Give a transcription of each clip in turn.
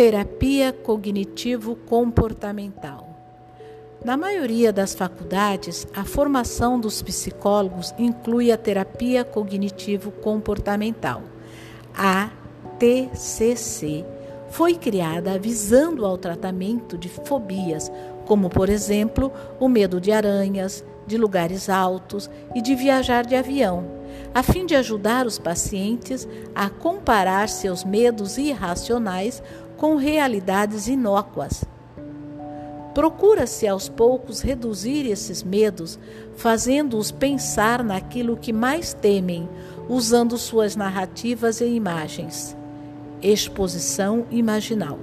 Terapia cognitivo-comportamental. Na maioria das faculdades, a formação dos psicólogos inclui a terapia cognitivo-comportamental, a TCC. Foi criada visando ao tratamento de fobias, como, por exemplo, o medo de aranhas, de lugares altos e de viajar de avião, a fim de ajudar os pacientes a comparar seus medos irracionais com realidades inócuas. Procura-se aos poucos reduzir esses medos, fazendo-os pensar naquilo que mais temem, usando suas narrativas e imagens. Exposição imaginal,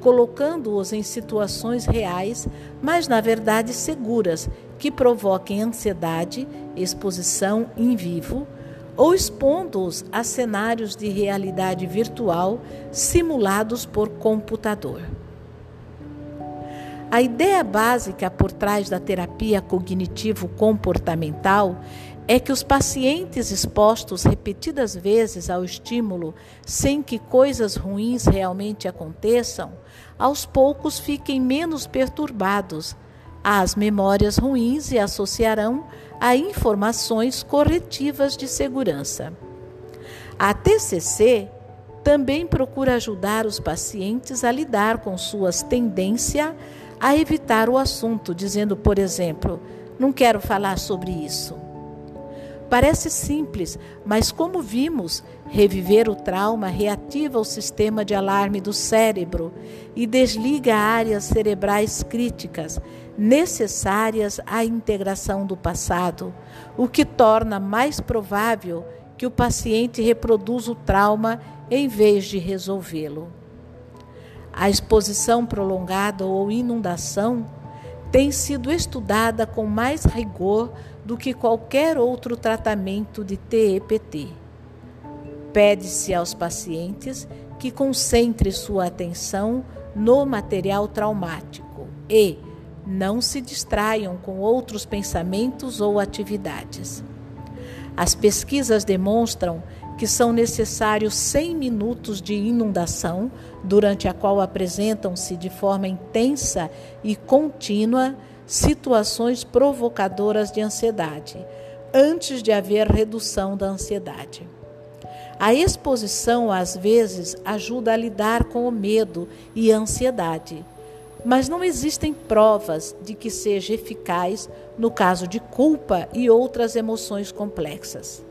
colocando-os em situações reais, mas na verdade seguras, que provoquem ansiedade, exposição em vivo, ou expondo-os a cenários de realidade virtual simulados por computador. A ideia básica por trás da terapia cognitivo-comportamental é que os pacientes expostos repetidas vezes ao estímulo, sem que coisas ruins realmente aconteçam, aos poucos fiquem menos perturbados às memórias ruins e associarão a informações corretivas de segurança. A TCC também procura ajudar os pacientes a lidar com suas tendências a evitar o assunto, dizendo, por exemplo, não quero falar sobre isso. Parece simples, mas como vimos, reviver o trauma reativa o sistema de alarme do cérebro e desliga áreas cerebrais críticas necessárias à integração do passado, o que torna mais provável que o paciente reproduza o trauma em vez de resolvê-lo. A exposição prolongada ou inundação tem sido estudada com mais rigor do que qualquer outro tratamento de TEPT. Pede-se aos pacientes que concentre sua atenção no material traumático e não se distraiam com outros pensamentos ou atividades. As pesquisas demonstram que são necessários 100 minutos de inundação, durante a qual apresentam-se de forma intensa e contínua situações provocadoras de ansiedade, antes de haver redução da ansiedade. A exposição, às vezes, ajuda a lidar com o medo e a ansiedade, mas não existem provas de que seja eficaz no caso de culpa e outras emoções complexas.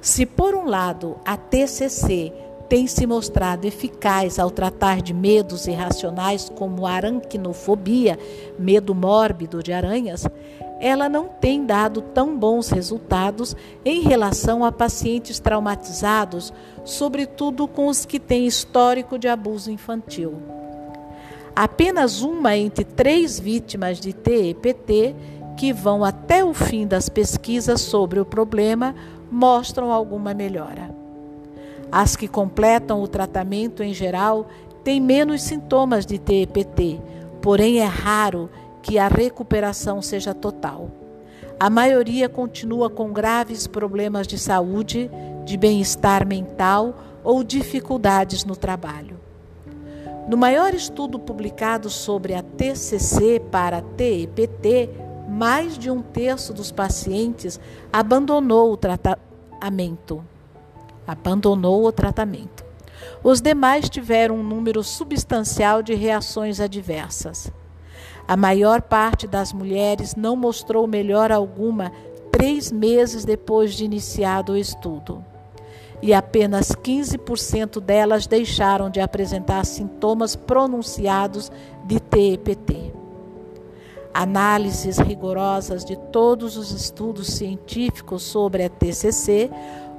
Se, por um lado, a TCC tem se mostrado eficaz ao tratar de medos irracionais como a aracnofobia, medo mórbido de aranhas, ela não tem dado tão bons resultados em relação a pacientes traumatizados, sobretudo com os que têm histórico de abuso infantil. Apenas uma entre três vítimas de TEPT que vão até o fim das pesquisas sobre o problema mostram alguma melhora. As que completam o tratamento em geral têm menos sintomas de TEPT, porém é raro que a recuperação seja total. A maioria continua com graves problemas de saúde, de bem-estar mental ou dificuldades no trabalho. No maior estudo publicado sobre a TCC para TEPT, mais de um terço dos pacientes abandonou o tratamento. Abandonou o tratamento. Os demais tiveram um número substancial de reações adversas. A maior parte das mulheres não mostrou melhora alguma três meses depois de iniciado o estudo e apenas 15% delas deixaram de apresentar sintomas pronunciados de TEPT. Análises rigorosas de todos os estudos científicos sobre a TCC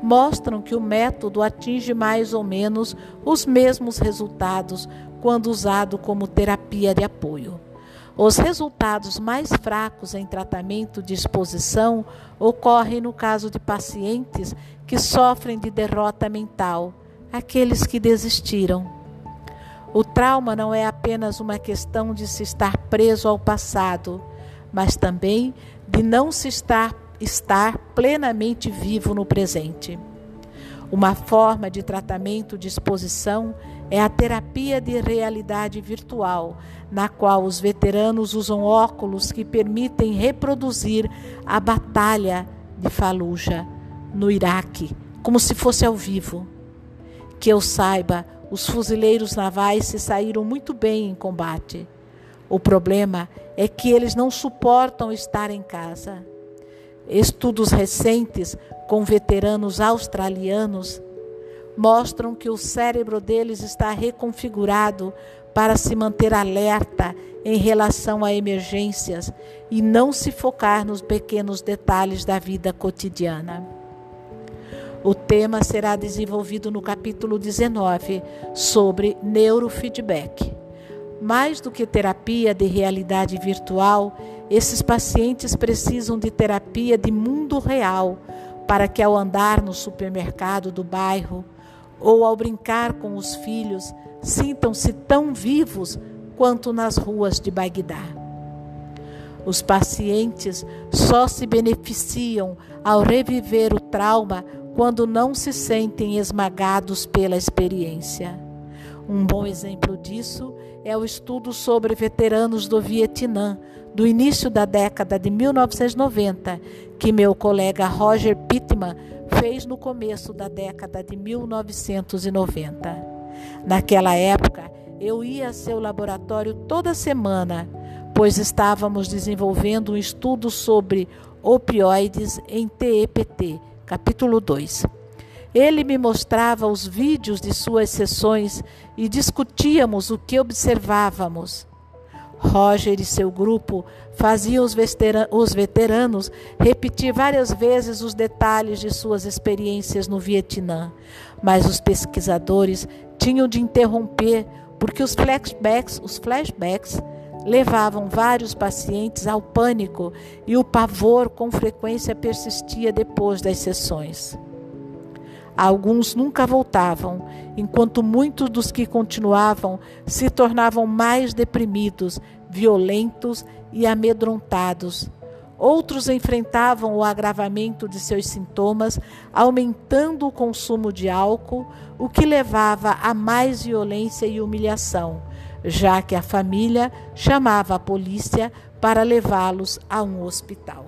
mostram que o método atinge mais ou menos os mesmos resultados quando usado como terapia de apoio. Os resultados mais fracos em tratamento de exposição ocorrem no caso de pacientes que sofrem de derrota mental, aqueles que desistiram. O trauma não é apenas uma questão de se estar preso ao passado, mas também de não se estar, estar plenamente vivo no presente. Uma forma de tratamento de exposição é a terapia de realidade virtual, na qual os veteranos usam óculos que permitem reproduzir a batalha de Fallujah, no Iraque, como se fosse ao vivo. Que eu saiba, os fuzileiros navais se saíram muito bem em combate. O problema é que eles não suportam estar em casa. Estudos recentes com veteranos australianos mostram que o cérebro deles está reconfigurado para se manter alerta em relação a emergências e não se focar nos pequenos detalhes da vida cotidiana. O tema será desenvolvido no capítulo 19 sobre neurofeedback. Mais do que terapia de realidade virtual, esses pacientes precisam de terapia de mundo real para que, ao andar no supermercado do bairro ou ao brincar com os filhos, sintam-se tão vivos quanto nas ruas de Bagdá. Os pacientes só se beneficiam ao reviver o trauma quando não se sentem esmagados pela experiência. Um bom exemplo disso é o estudo sobre veteranos do Vietnã, do início da década de 1990, que meu colega Roger Pittman fez no começo da década de 1990. Naquela época, eu ia a seu laboratório toda semana, pois estávamos desenvolvendo um estudo sobre opioides em TEPT, capítulo 2. Ele me mostrava os vídeos de suas sessões e discutíamos o que observávamos. Roger e seu grupo faziam os veteranos repetir várias vezes os detalhes de suas experiências no Vietnã, mas os pesquisadores tinham de interromper porque os flashbacks, os flashbacks levavam vários pacientes ao pânico e o pavor com frequência persistia depois das sessões. Alguns nunca voltavam, enquanto muitos dos que continuavam se tornavam mais deprimidos, violentos e amedrontados. Outros enfrentavam o agravamento de seus sintomas, aumentando o consumo de álcool, o que levava a mais violência e humilhação já que a família chamava a polícia para levá-los a um hospital.